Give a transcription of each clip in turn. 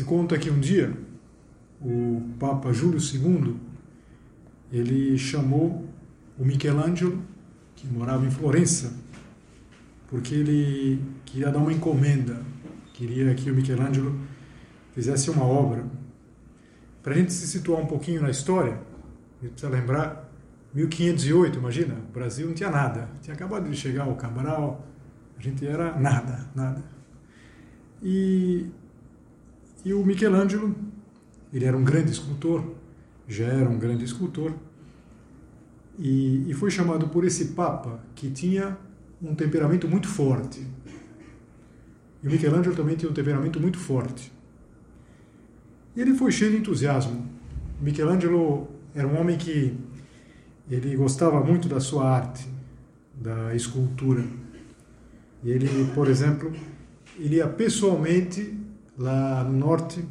Se conta que um dia o Papa Júlio II ele chamou o Michelangelo, que morava em Florença, porque ele queria dar uma encomenda, queria que o Michelangelo fizesse uma obra. Para a gente se situar um pouquinho na história, a gente precisa lembrar 1508, imagina, o Brasil não tinha nada, tinha acabado de chegar o Cabral, a gente era nada, nada. E e o Michelangelo, ele era um grande escultor, já era um grande escultor, e, e foi chamado por esse Papa que tinha um temperamento muito forte. E o Michelangelo também tinha um temperamento muito forte. E ele foi cheio de entusiasmo. Michelangelo era um homem que ele gostava muito da sua arte, da escultura. E ele, por exemplo, ele ia pessoalmente lá no norte,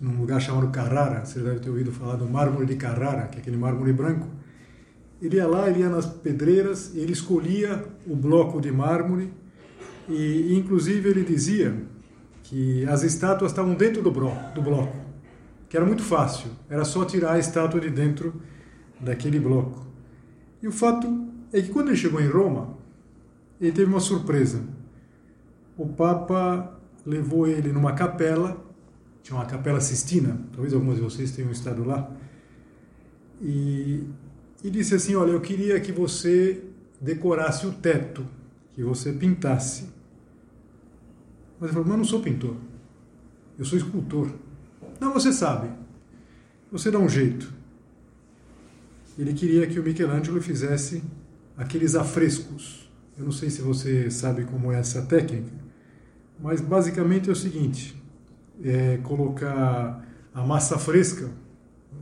num lugar chamado Carrara, você deve ter ouvido falar do mármore de Carrara, que é aquele mármore branco. Ele ia lá, ele ia nas pedreiras, ele escolhia o bloco de mármore e, inclusive, ele dizia que as estátuas estavam dentro do, do bloco, que era muito fácil, era só tirar a estátua de dentro daquele bloco. E o fato é que quando ele chegou em Roma, ele teve uma surpresa. O Papa levou ele numa capela, tinha uma capela Sistina, talvez alguns de vocês tenham estado lá, e, e disse assim: Olha, eu queria que você decorasse o teto, que você pintasse. Mas ele falou: Mas eu não sou pintor, eu sou escultor. Não, você sabe, você dá um jeito. Ele queria que o Michelangelo fizesse aqueles afrescos. Eu não sei se você sabe como é essa técnica mas basicamente é o seguinte: é colocar a massa fresca,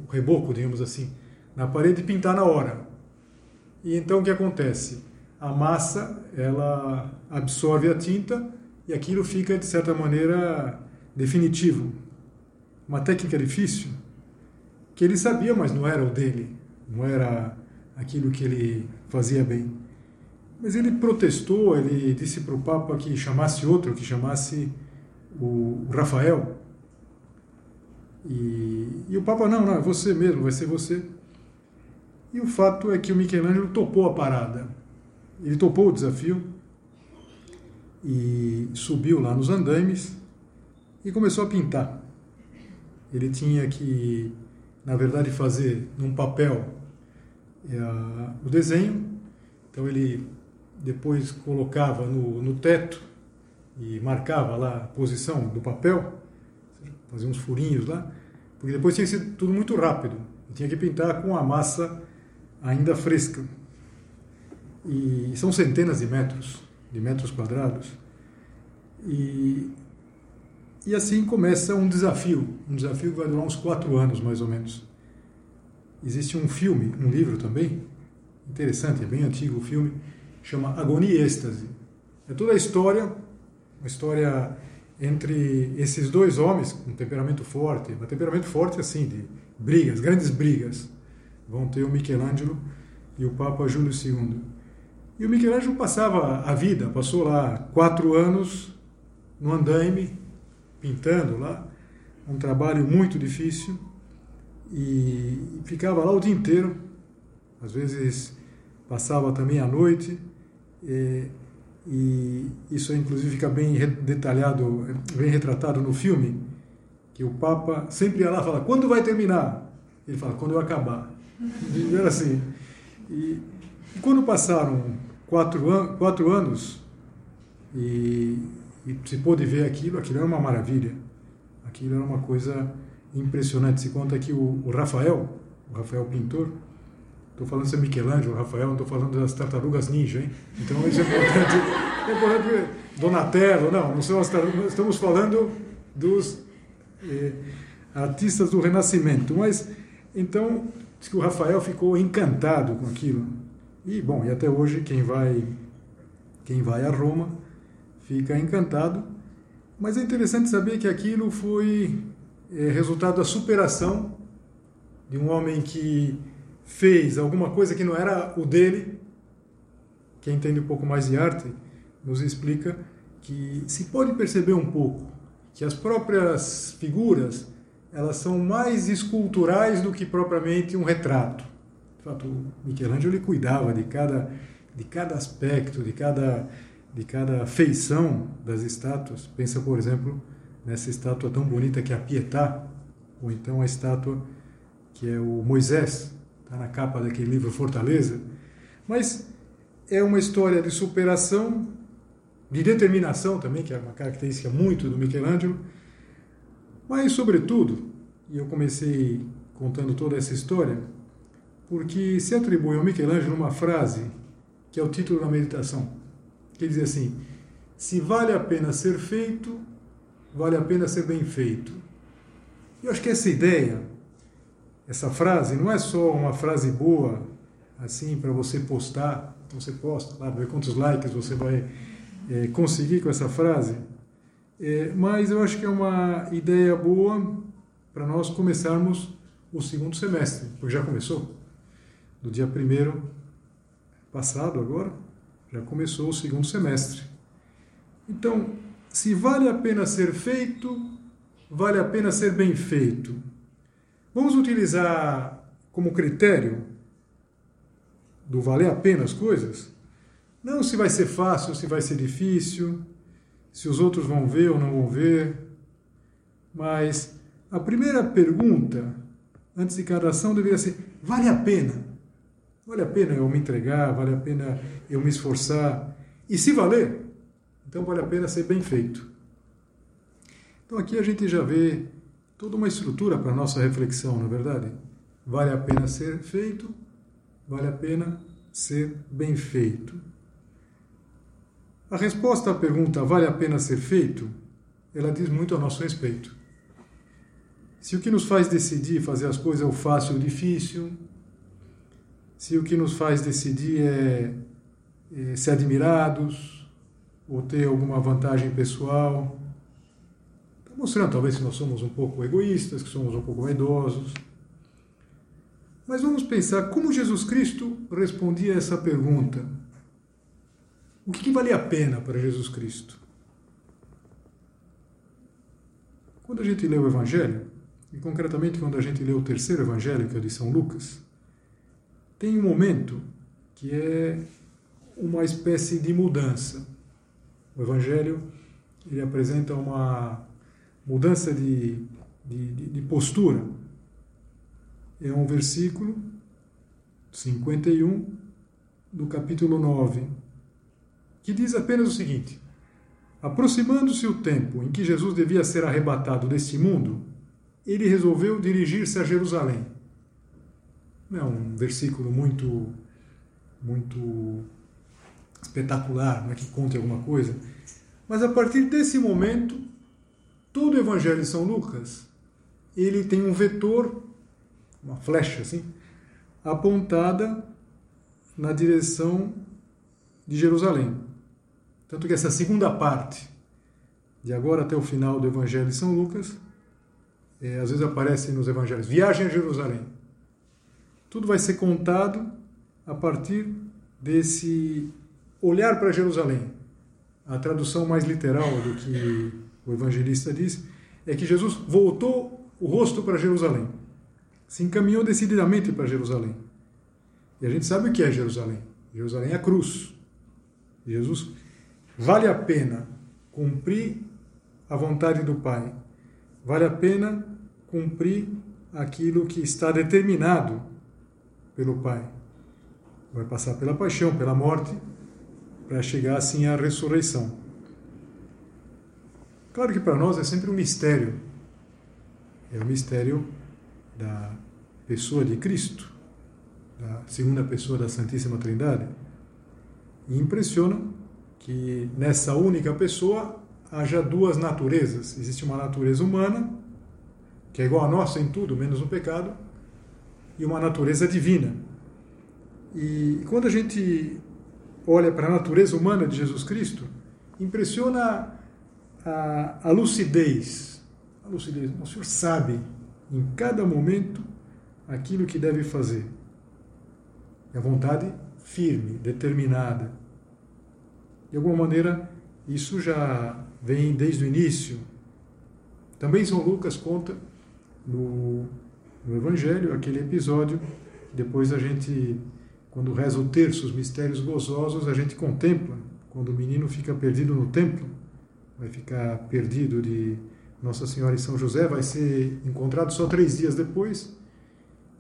o reboco, digamos assim, na parede e pintar na hora. E então o que acontece? A massa ela absorve a tinta e aquilo fica de certa maneira definitivo. Uma técnica difícil que ele sabia, mas não era o dele, não era aquilo que ele fazia bem. Mas ele protestou, ele disse para o Papa que chamasse outro, que chamasse o Rafael. E, e o Papa, não, não, é você mesmo, vai ser você. E o fato é que o Michelangelo topou a parada. Ele topou o desafio e subiu lá nos andaimes e começou a pintar. Ele tinha que, na verdade, fazer num papel uh, o desenho. Então ele depois colocava no, no teto e marcava lá a posição do papel, fazia uns furinhos lá, porque depois tinha que ser tudo muito rápido. tinha que pintar com a massa ainda fresca. E são centenas de metros, de metros quadrados. E, e assim começa um desafio, um desafio que vai durar uns quatro anos mais ou menos. Existe um filme, um livro também, interessante, é bem antigo o filme, chama Agonia e Êxtase. É toda a história, uma história entre esses dois homens com temperamento forte, um temperamento forte assim, de brigas, grandes brigas. Vão ter o Michelangelo e o Papa Júlio II. E o Michelangelo passava a vida, passou lá quatro anos no andaime, pintando lá, um trabalho muito difícil, e ficava lá o dia inteiro, às vezes passava também a noite, e, e isso inclusive fica bem detalhado, bem retratado no filme, que o Papa sempre ia lá e fala, quando vai terminar? Ele fala, quando eu acabar. E era assim. E, e quando passaram quatro, an quatro anos e, e se pôde ver aquilo, aquilo era uma maravilha. Aquilo era uma coisa impressionante. Se conta que o, o Rafael, o Rafael pintor, estou falando de Michelangelo, Rafael, não estou falando das tartarugas ninja, hein? Então isso é importante. É importante Donatello, não, não são as tartarugas, estamos falando dos eh, artistas do Renascimento. Mas, então, diz que o Rafael ficou encantado com aquilo. E, bom, e até hoje quem vai, quem vai a Roma fica encantado. Mas é interessante saber que aquilo foi é, resultado da superação de um homem que fez alguma coisa que não era o dele. Quem entende um pouco mais de arte nos explica que se pode perceber um pouco que as próprias figuras elas são mais esculturais do que propriamente um retrato. De fato, Michelangelo ele cuidava de cada de cada aspecto, de cada de cada feição das estátuas. Pensa, por exemplo, nessa estátua tão bonita que é a Pietà, ou então a estátua que é o Moisés, está na capa daquele livro Fortaleza. Mas é uma história de superação, de determinação também, que é uma característica muito do Michelangelo, mas, sobretudo, e eu comecei contando toda essa história, porque se atribui ao Michelangelo uma frase que é o título da meditação, que diz assim: se vale a pena ser feito, vale a pena ser bem feito. Eu acho que essa ideia, essa frase, não é só uma frase boa, assim, para você postar, você posta lá, ver quantos likes você vai é, conseguir com essa frase, é, mas eu acho que é uma ideia boa para nós começarmos o segundo semestre, porque já começou. No dia primeiro passado, agora, já começou o segundo semestre. Então, se vale a pena ser feito, vale a pena ser bem feito. Vamos utilizar como critério do valer a pena as coisas? Não se vai ser fácil, se vai ser difícil, se os outros vão ver ou não vão ver. Mas a primeira pergunta, antes de cada ação, deveria ser: vale a pena? Vale a pena eu me entregar? Vale a pena eu me esforçar? E se valer, então vale a pena ser bem feito. Então aqui a gente já vê toda uma estrutura para a nossa reflexão, não é verdade? Vale a pena ser feito, vale a pena ser bem feito. A resposta à pergunta vale a pena ser feito, ela diz muito a nosso respeito. Se o que nos faz decidir fazer as coisas é o fácil ou o difícil, se o que nos faz decidir é, é ser admirados, ou ter alguma vantagem pessoal. Mostrando talvez que nós somos um pouco egoístas, que somos um pouco vaidosos. Mas vamos pensar como Jesus Cristo respondia a essa pergunta. O que, que valia a pena para Jesus Cristo? Quando a gente lê o Evangelho, e concretamente quando a gente lê o terceiro Evangelho, que é o de São Lucas, tem um momento que é uma espécie de mudança. O Evangelho ele apresenta uma mudança de, de, de postura. É um versículo 51 do capítulo 9, que diz apenas o seguinte: Aproximando-se o tempo em que Jesus devia ser arrebatado deste mundo, ele resolveu dirigir-se a Jerusalém. Não é um versículo muito muito espetacular, não é que conte alguma coisa. Mas a partir desse momento, todo o Evangelho de São Lucas, ele tem um vetor, uma flecha assim, apontada na direção de Jerusalém. Tanto que essa segunda parte, de agora até o final do Evangelho de São Lucas, é, às vezes aparece nos Evangelhos, viagem a Jerusalém. Tudo vai ser contado a partir desse olhar para Jerusalém. A tradução mais literal do que o evangelista diz é que Jesus voltou o rosto para Jerusalém. Se encaminhou decididamente para Jerusalém. E a gente sabe o que é Jerusalém. Jerusalém é a cruz. Jesus vale a pena cumprir a vontade do Pai, vale a pena cumprir aquilo que está determinado pelo Pai. Vai passar pela paixão, pela morte, para chegar assim à ressurreição. Claro que para nós é sempre um mistério. É o mistério da pessoa de Cristo, da segunda pessoa da Santíssima Trindade. E impressiona que nessa única pessoa haja duas naturezas. Existe uma natureza humana, que é igual a nossa em tudo, menos no pecado, e uma natureza divina. E quando a gente olha para a natureza humana de Jesus Cristo, impressiona a, a lucidez. A lucidez. O Senhor sabe em cada momento aquilo que deve fazer. E a vontade firme, determinada. De alguma maneira, isso já vem desde o início. Também São Lucas conta no, no Evangelho aquele episódio. Depois a gente quando reza o terço, os mistérios gozosos, a gente contempla. Quando o menino fica perdido no templo, vai ficar perdido de Nossa Senhora e São José, vai ser encontrado só três dias depois.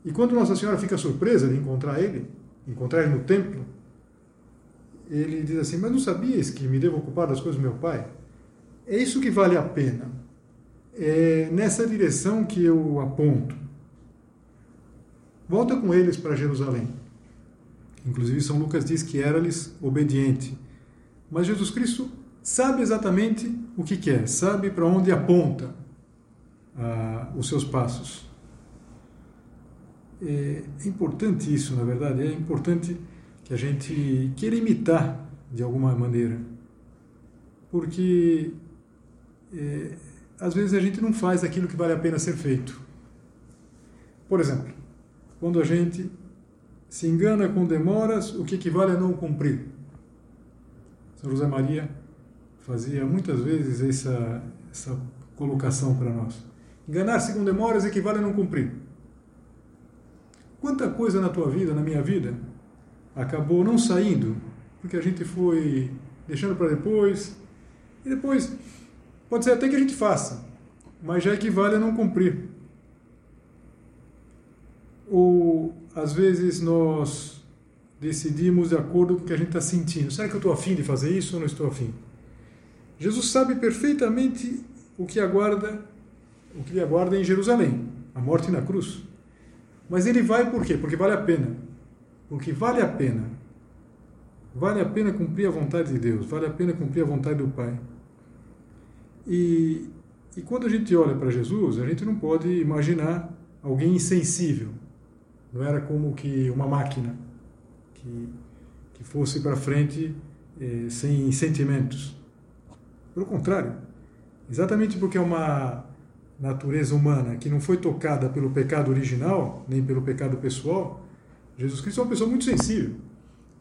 E quando Nossa Senhora fica surpresa de encontrar ele, encontrar ele no templo, ele diz assim: Mas não sabias que me devo ocupar das coisas do meu pai? É isso que vale a pena. É nessa direção que eu aponto. Volta com eles para Jerusalém. Inclusive, São Lucas diz que era-lhes obediente. Mas Jesus Cristo sabe exatamente o que quer, sabe para onde aponta ah, os seus passos. É, é importante isso, na verdade, é importante que a gente queira imitar de alguma maneira. Porque é, às vezes a gente não faz aquilo que vale a pena ser feito. Por exemplo, quando a gente se engana com demoras, o que equivale a não cumprir. São José Maria fazia muitas vezes essa, essa colocação para nós. Enganar-se com demoras equivale a não cumprir. Quanta coisa na tua vida, na minha vida, acabou não saindo, porque a gente foi deixando para depois, e depois pode ser até que a gente faça, mas já equivale a não cumprir. Ou às vezes nós decidimos de acordo com o que a gente está sentindo. Será que eu estou afim de fazer isso ou não estou afim? Jesus sabe perfeitamente o que aguarda, o que lhe aguarda em Jerusalém, a morte na cruz. Mas ele vai por quê? Porque vale a pena. Porque vale a pena. Vale a pena cumprir a vontade de Deus, vale a pena cumprir a vontade do Pai. E, e quando a gente olha para Jesus, a gente não pode imaginar alguém insensível, não era como que uma máquina que, que fosse para frente eh, sem sentimentos. Pelo contrário, exatamente porque é uma natureza humana que não foi tocada pelo pecado original, nem pelo pecado pessoal, Jesus Cristo é uma pessoa muito sensível.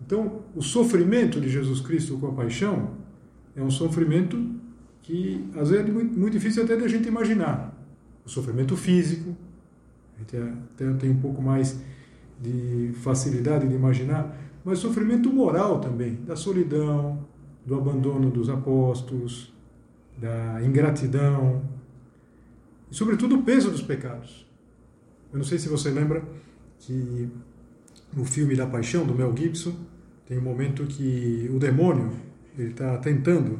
Então, o sofrimento de Jesus Cristo com a paixão é um sofrimento que às vezes é muito, muito difícil até da gente imaginar. O sofrimento físico, a gente até tem um pouco mais de facilidade de imaginar, mas sofrimento moral também, da solidão, do abandono dos apóstolos, da ingratidão, e sobretudo o peso dos pecados. Eu não sei se você lembra que no filme da Paixão, do Mel Gibson, tem um momento que o demônio ele está tentando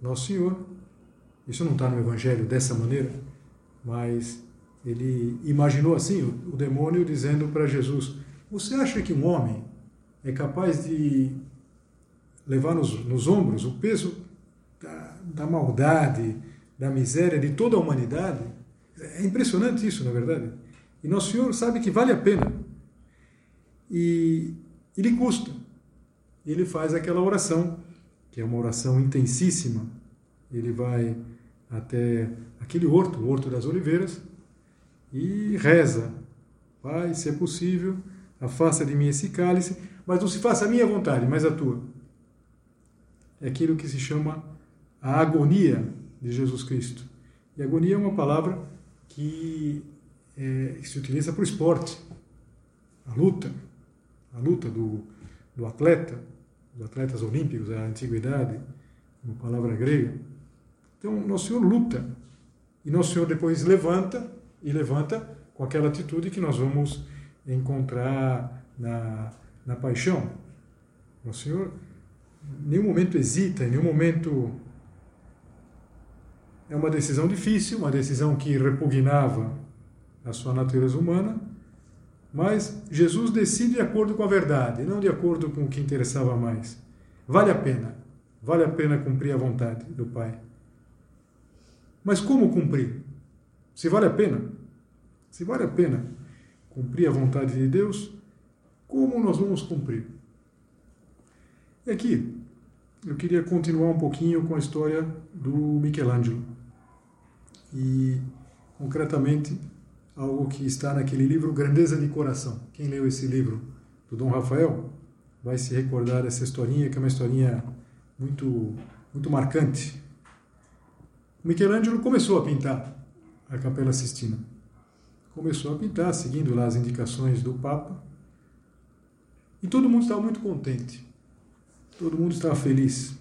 Nosso Senhor. Isso não está no Evangelho dessa maneira, mas ele imaginou assim, o, o demônio dizendo para Jesus: Você acha que um homem é capaz de levar nos, nos ombros o peso da, da maldade, da miséria de toda a humanidade? É impressionante isso, na verdade. E Nosso Senhor sabe que vale a pena. E ele custa. Ele faz aquela oração, que é uma oração intensíssima. Ele vai até aquele horto, o Horto das Oliveiras, e reza: Pai, se é possível, afasta de mim esse cálice, mas não se faça a minha vontade, mas a tua. É aquilo que se chama a agonia de Jesus Cristo. E agonia é uma palavra que, é, se utiliza para o esporte, a luta, a luta do, do atleta, dos atletas olímpicos da antiguidade, uma palavra grega. Então, Nosso Senhor luta. E Nosso Senhor depois levanta, e levanta com aquela atitude que nós vamos encontrar na, na paixão. Nosso Senhor em nenhum momento hesita, em nenhum momento. É uma decisão difícil, uma decisão que repugnava a sua natureza humana, mas Jesus decide de acordo com a verdade, não de acordo com o que interessava mais. Vale a pena, vale a pena cumprir a vontade do Pai. Mas como cumprir? Se vale a pena, se vale a pena cumprir a vontade de Deus, como nós vamos cumprir? E aqui eu queria continuar um pouquinho com a história do Michelangelo. E concretamente algo que está naquele livro Grandeza de Coração. Quem leu esse livro do Dom Rafael vai se recordar dessa historinha, que é uma historinha muito muito marcante. Michelangelo começou a pintar a Capela Sistina. Começou a pintar, seguindo lá as indicações do Papa. E todo mundo estava muito contente. Todo mundo estava feliz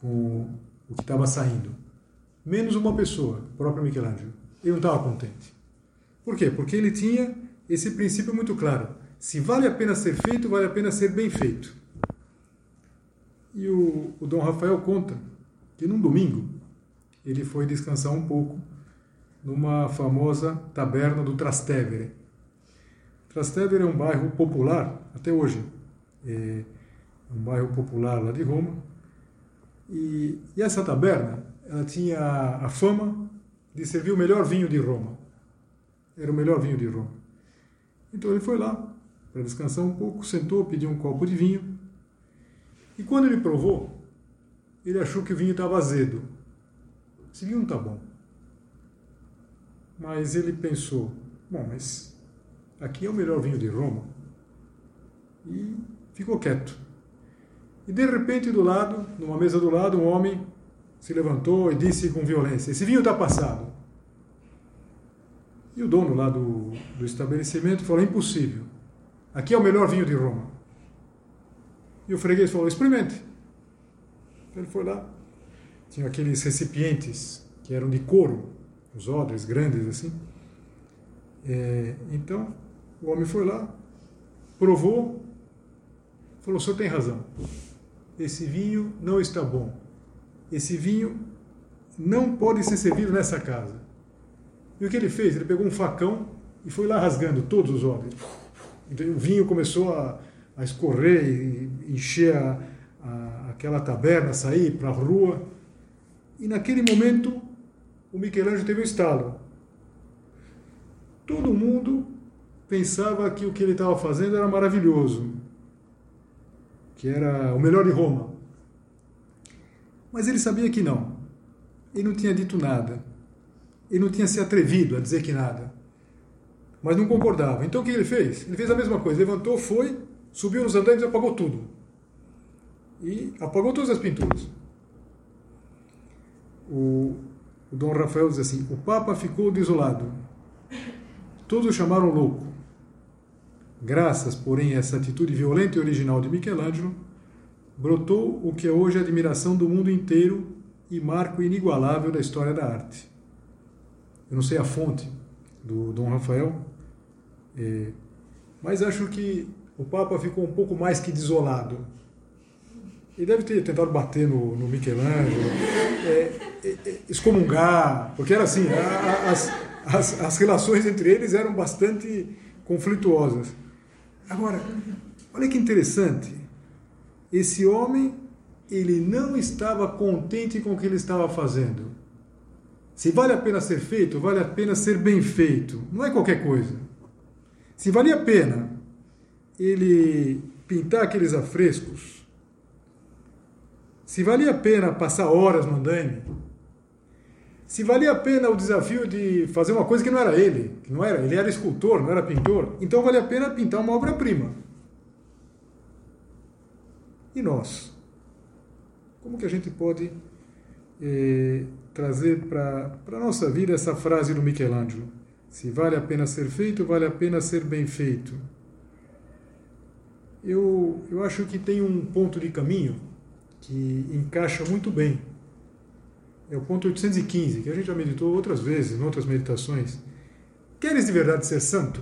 com o que estava saindo. Menos uma pessoa, o próprio Michelangelo. Ele não estava contente. Por quê? Porque ele tinha esse princípio muito claro. Se vale a pena ser feito, vale a pena ser bem feito. E o, o Dom Rafael conta que num domingo ele foi descansar um pouco numa famosa taberna do Trastevere. Trastevere é um bairro popular até hoje. É, um bairro popular lá de Roma. E, e essa taberna, ela tinha a fama de servir o melhor vinho de Roma. Era o melhor vinho de Roma. Então ele foi lá para descansar um pouco, sentou, pediu um copo de vinho. E quando ele provou, ele achou que o vinho estava azedo. Esse vinho não está bom. Mas ele pensou, bom, mas aqui é o melhor vinho de Roma. E ficou quieto. E de repente, do lado, numa mesa do lado, um homem se levantou e disse com violência: Esse vinho está passado. E o dono lá do, do estabelecimento falou: Impossível. Aqui é o melhor vinho de Roma. E o freguês falou: Experimente. Ele foi lá. Tinha aqueles recipientes que eram de couro, os odres grandes assim. É, então o homem foi lá, provou, falou: O senhor tem razão esse vinho não está bom. Esse vinho não pode ser servido nessa casa. E o que ele fez? Ele pegou um facão e foi lá rasgando todos os ovos. Então o vinho começou a, a escorrer e encher a, a, aquela taberna, sair para a rua. E naquele momento o Michelangelo teve um estalo. Todo mundo pensava que o que ele estava fazendo era maravilhoso que era o melhor de Roma. Mas ele sabia que não. Ele não tinha dito nada. Ele não tinha se atrevido a dizer que nada. Mas não concordava. Então o que ele fez? Ele fez a mesma coisa. Levantou, foi, subiu nos andares e apagou tudo. E apagou todas as pinturas. O, o Dom Rafael diz assim: o Papa ficou desolado. Todos o chamaram louco. Graças, porém, a essa atitude violenta e original de Michelangelo, brotou o que é hoje a admiração do mundo inteiro e marco inigualável da história da arte. Eu não sei a fonte do Dom Rafael, é, mas acho que o Papa ficou um pouco mais que desolado. Ele deve ter tentado bater no, no Michelangelo, é, é, é excomungar, porque era assim, a, as, as, as relações entre eles eram bastante conflituosas. Agora, olha que interessante. Esse homem, ele não estava contente com o que ele estava fazendo. Se vale a pena ser feito, vale a pena ser bem feito. Não é qualquer coisa. Se valia a pena ele pintar aqueles afrescos, se valia a pena passar horas no andaime, se valia a pena o desafio de fazer uma coisa que não era ele, que não era, ele era escultor, não era pintor, então valia a pena pintar uma obra-prima. E nós? Como que a gente pode eh, trazer para a nossa vida essa frase do Michelangelo? Se vale a pena ser feito, vale a pena ser bem feito. Eu, eu acho que tem um ponto de caminho que encaixa muito bem. É o ponto 815, que a gente já meditou outras vezes, em outras meditações. Queres de verdade ser santo?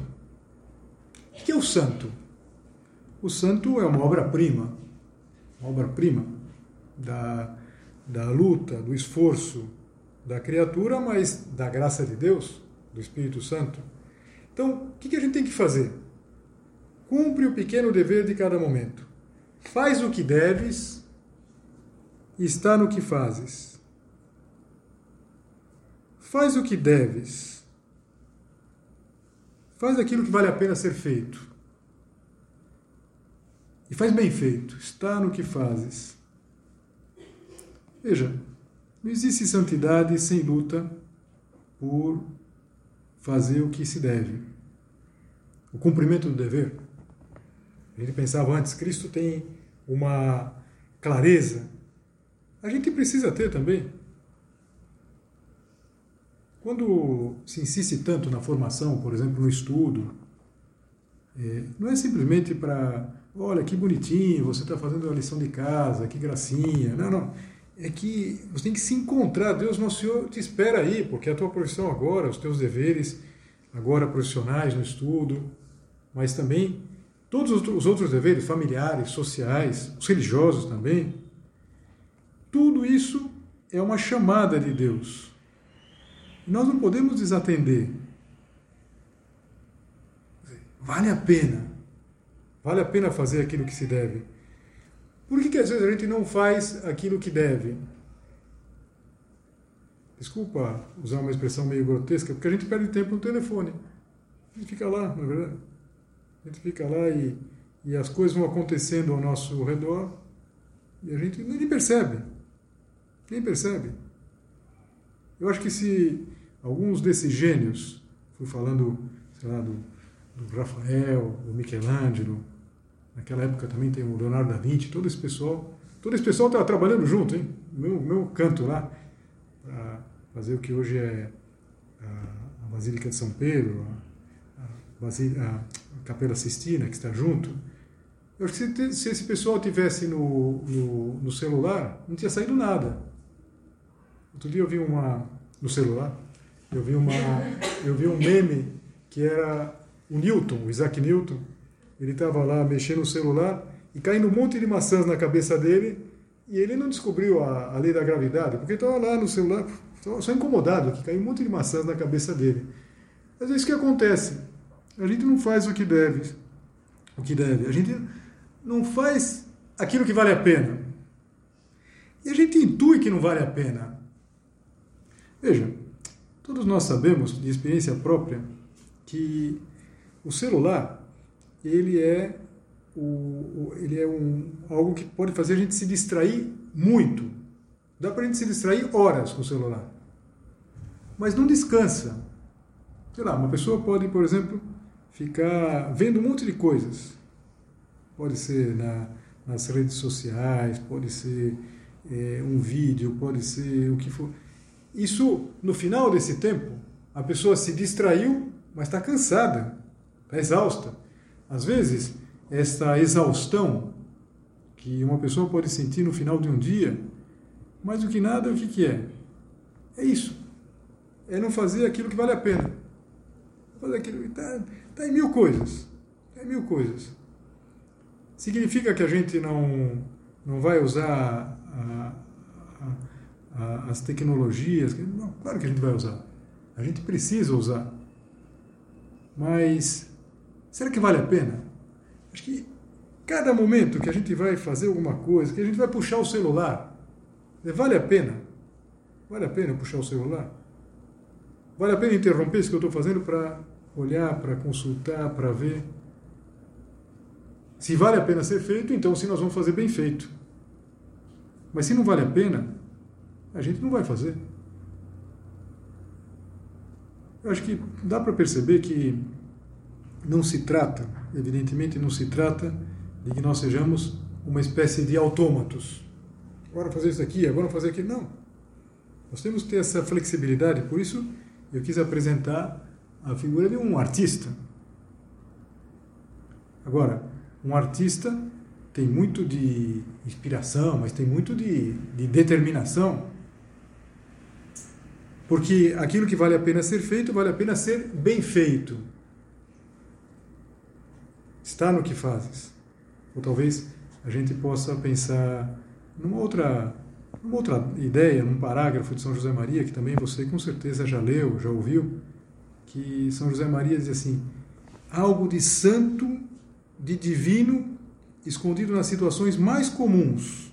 O que é o santo? O santo é uma obra-prima, uma obra-prima da, da luta, do esforço da criatura, mas da graça de Deus, do Espírito Santo. Então, o que a gente tem que fazer? Cumpre o pequeno dever de cada momento. Faz o que deves e está no que fazes. Faz o que deves. Faz aquilo que vale a pena ser feito. E faz bem feito. Está no que fazes. Veja, não existe santidade sem luta por fazer o que se deve. O cumprimento do dever. A gente pensava antes, Cristo tem uma clareza. A gente precisa ter também. Quando se insiste tanto na formação, por exemplo, no estudo, é, não é simplesmente para, olha que bonitinho, você está fazendo a lição de casa, que gracinha. Não, não. É que você tem que se encontrar. Deus, nosso Senhor, te espera aí, porque a tua profissão agora, os teus deveres, agora profissionais no estudo, mas também todos os outros deveres familiares, sociais, os religiosos também. Tudo isso é uma chamada de Deus nós não podemos desatender. Vale a pena. Vale a pena fazer aquilo que se deve. Por que, que às vezes a gente não faz aquilo que deve? Desculpa usar uma expressão meio grotesca, porque a gente perde tempo no telefone. A gente fica lá, não é verdade? A gente fica lá e, e as coisas vão acontecendo ao nosso redor e a gente nem percebe. Nem percebe. Eu acho que se alguns desses gênios, fui falando, sei lá, do, do Rafael, do Michelangelo, naquela época também tem o Leonardo da Vinci, todo esse pessoal, todo esse pessoal estava trabalhando junto, hein? Meu, meu canto lá, para fazer o que hoje é a, Basílica de São Pedro, a, a, a, Capela Sistina, que está junto. Eu acho que se, se esse pessoal tivesse no, no, no celular, não tinha saído nada. Outro dia eu vi uma no celular, eu vi uma, eu vi um meme que era o Newton, o Isaac Newton. Ele estava lá mexendo no celular e caindo um monte de maçãs na cabeça dele e ele não descobriu a, a lei da gravidade porque estava lá no celular só incomodado que caiu um monte de maçãs na cabeça dele. Às vezes o que acontece? A gente não faz o que deve, o que deve. A gente não faz aquilo que vale a pena. E a gente intui que não vale a pena. Veja, todos nós sabemos de experiência própria que o celular ele é o, ele é um, algo que pode fazer a gente se distrair muito. Dá para a gente se distrair horas com o celular. Mas não descansa. Sei lá, uma pessoa pode, por exemplo, ficar vendo um monte de coisas. Pode ser na, nas redes sociais, pode ser é, um vídeo, pode ser o que for. Isso, no final desse tempo, a pessoa se distraiu, mas está cansada, está exausta. Às vezes, esta exaustão que uma pessoa pode sentir no final de um dia, mais do que nada, o que, que é? É isso. É não fazer aquilo que vale a pena. Fazer aquilo. Está tá em mil coisas. Está em mil coisas. Significa que a gente não, não vai usar a as tecnologias. Claro que a gente vai usar. A gente precisa usar. Mas será que vale a pena? Acho que cada momento que a gente vai fazer alguma coisa, que a gente vai puxar o celular, vale a pena? Vale a pena puxar o celular? Vale a pena interromper isso que eu estou fazendo para olhar, para consultar, para ver? Se vale a pena ser feito, então sim nós vamos fazer bem feito. Mas se não vale a pena, a gente não vai fazer. Eu acho que dá para perceber que não se trata, evidentemente não se trata de que nós sejamos uma espécie de autômatos. Agora fazer isso aqui, agora fazer aquilo. Não. Nós temos que ter essa flexibilidade, por isso eu quis apresentar a figura de um artista. Agora, um artista tem muito de inspiração, mas tem muito de, de determinação. Porque aquilo que vale a pena ser feito, vale a pena ser bem feito. Está no que fazes. Ou talvez a gente possa pensar numa outra, numa outra ideia, num parágrafo de São José Maria, que também você com certeza já leu, já ouviu, que São José Maria diz assim: algo de santo, de divino, escondido nas situações mais comuns.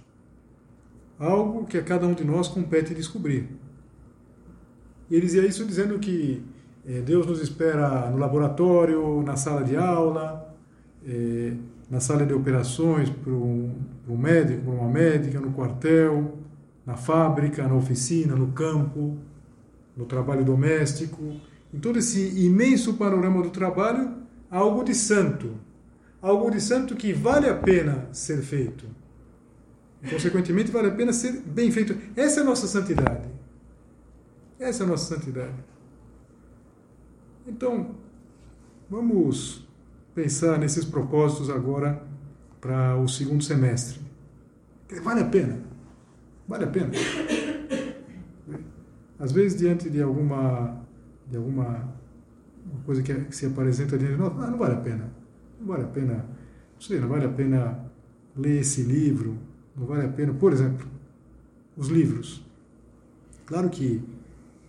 Algo que a cada um de nós compete descobrir. E ele dizia isso dizendo que é, Deus nos espera no laboratório, na sala de aula, é, na sala de operações para um, um médico, para uma médica, no quartel, na fábrica, na oficina, no campo, no trabalho doméstico. Em todo esse imenso panorama do trabalho, algo de santo. Algo de santo que vale a pena ser feito. Consequentemente, vale a pena ser bem feito. Essa é a nossa santidade. Essa é a nossa santidade. Então, vamos pensar nesses propósitos agora para o segundo semestre. Vale a pena. Vale a pena. Às vezes, diante de alguma, de alguma coisa que, se apresenta diante de nós, ah, não vale a pena. Não vale a pena, não sei, não vale a pena ler esse livro, não vale a pena, por exemplo, os livros. Claro que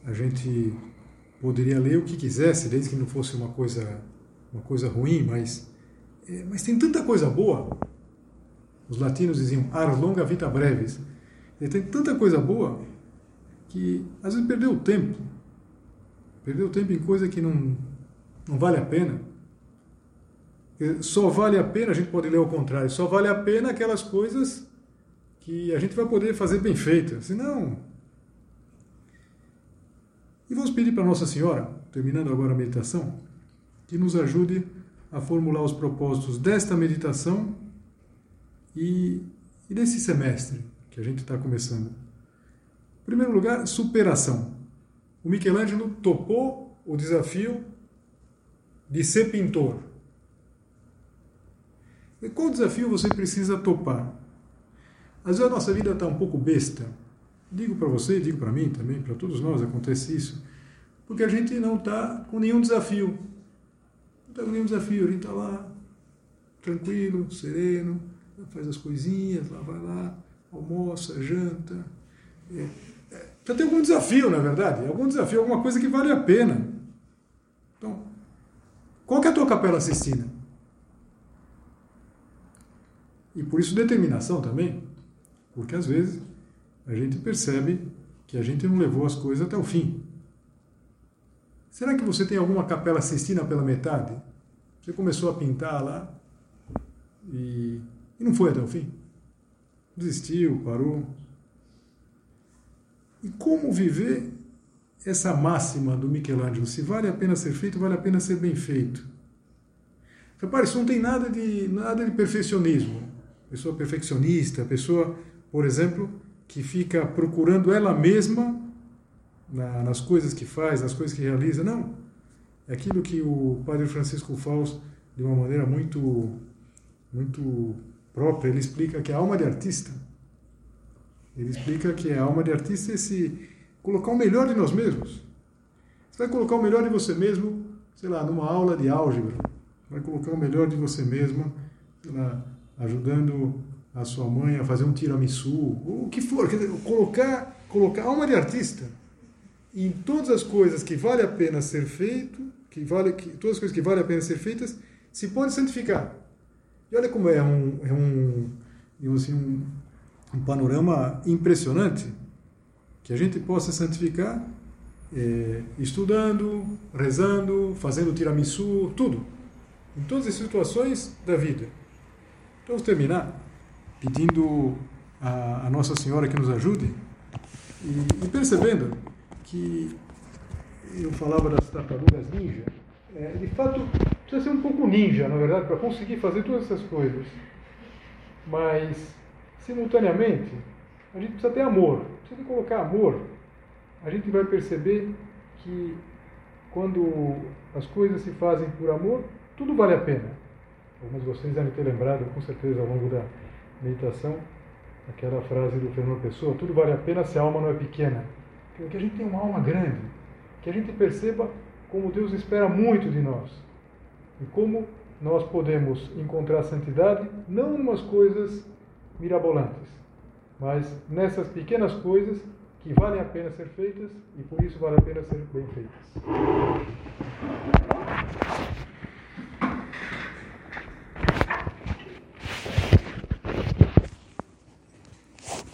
a gente poderia ler o que quisesse, desde que não fosse uma coisa, uma coisa ruim, mas, é, mas tem tanta coisa boa. Os latinos diziam ars longa vita brevis. E tem tanta coisa boa que às vezes perdeu o tempo. Perdeu o tempo em coisa que não, não vale a pena. Só vale a pena, a gente pode ler ao contrário, só vale a pena aquelas coisas que a gente vai poder fazer bem feitas. Senão, e vamos pedir para Nossa Senhora, terminando agora a meditação, que nos ajude a formular os propósitos desta meditação e, e desse semestre que a gente está começando. Em primeiro lugar, superação. O Michelangelo topou o desafio de ser pintor. E qual desafio você precisa topar? Às vezes a nossa vida está um pouco besta Digo para você, digo para mim também, para todos nós acontece isso, porque a gente não está com nenhum desafio. Não está com nenhum desafio, a gente está lá, tranquilo, sereno, faz as coisinhas, lá vai lá, almoça, janta. É, é, já tem algum desafio, na verdade, algum desafio, alguma coisa que vale a pena. Então, qual que é a tua capela Sistina? E por isso determinação também, porque às vezes a gente percebe que a gente não levou as coisas até o fim. Será que você tem alguma capela Sistina pela metade? Você começou a pintar lá e, e não foi até o fim? Desistiu, parou. E como viver essa máxima do Michelangelo? Se vale a pena ser feito, vale a pena ser bem feito. Repare, isso não tem nada de, nada de perfeccionismo. Pessoa perfeccionista, pessoa, por exemplo, que fica procurando ela mesma na, nas coisas que faz, nas coisas que realiza. Não. É aquilo que o padre Francisco Fausto, de uma maneira muito, muito própria, ele explica que a alma de artista, ele explica que a alma de artista é esse colocar o melhor de nós mesmos. Você vai colocar o melhor de você mesmo, sei lá, numa aula de álgebra. Vai colocar o melhor de você mesmo, sei lá, ajudando a sua mãe a fazer um tiramisu, o que for, quer dizer, colocar, colocar alma de artista em todas as coisas que vale a pena ser feito, que vale, que, todas as coisas que vale a pena ser feitas, se pode santificar. E olha como é um, é um, assim, um, um panorama impressionante que a gente possa santificar é, estudando, rezando, fazendo tiramisu, tudo. Em todas as situações da vida. Então, vamos terminar pedindo a, a Nossa Senhora que nos ajude e, e, percebendo que eu falava das tartarugas ninja, é, de fato precisa ser um pouco ninja, na verdade, para conseguir fazer todas essas coisas. Mas, simultaneamente, a gente precisa ter amor, precisa colocar amor. A gente vai perceber que quando as coisas se fazem por amor, tudo vale a pena. Alguns de vocês devem ter lembrado, com certeza, ao longo da meditação, aquela frase do Fernando Pessoa: tudo vale a pena se a alma não é pequena. Que a gente tem uma alma grande, que a gente perceba como Deus espera muito de nós e como nós podemos encontrar santidade não em umas coisas mirabolantes, mas nessas pequenas coisas que valem a pena ser feitas e por isso vale a pena ser bem feitas.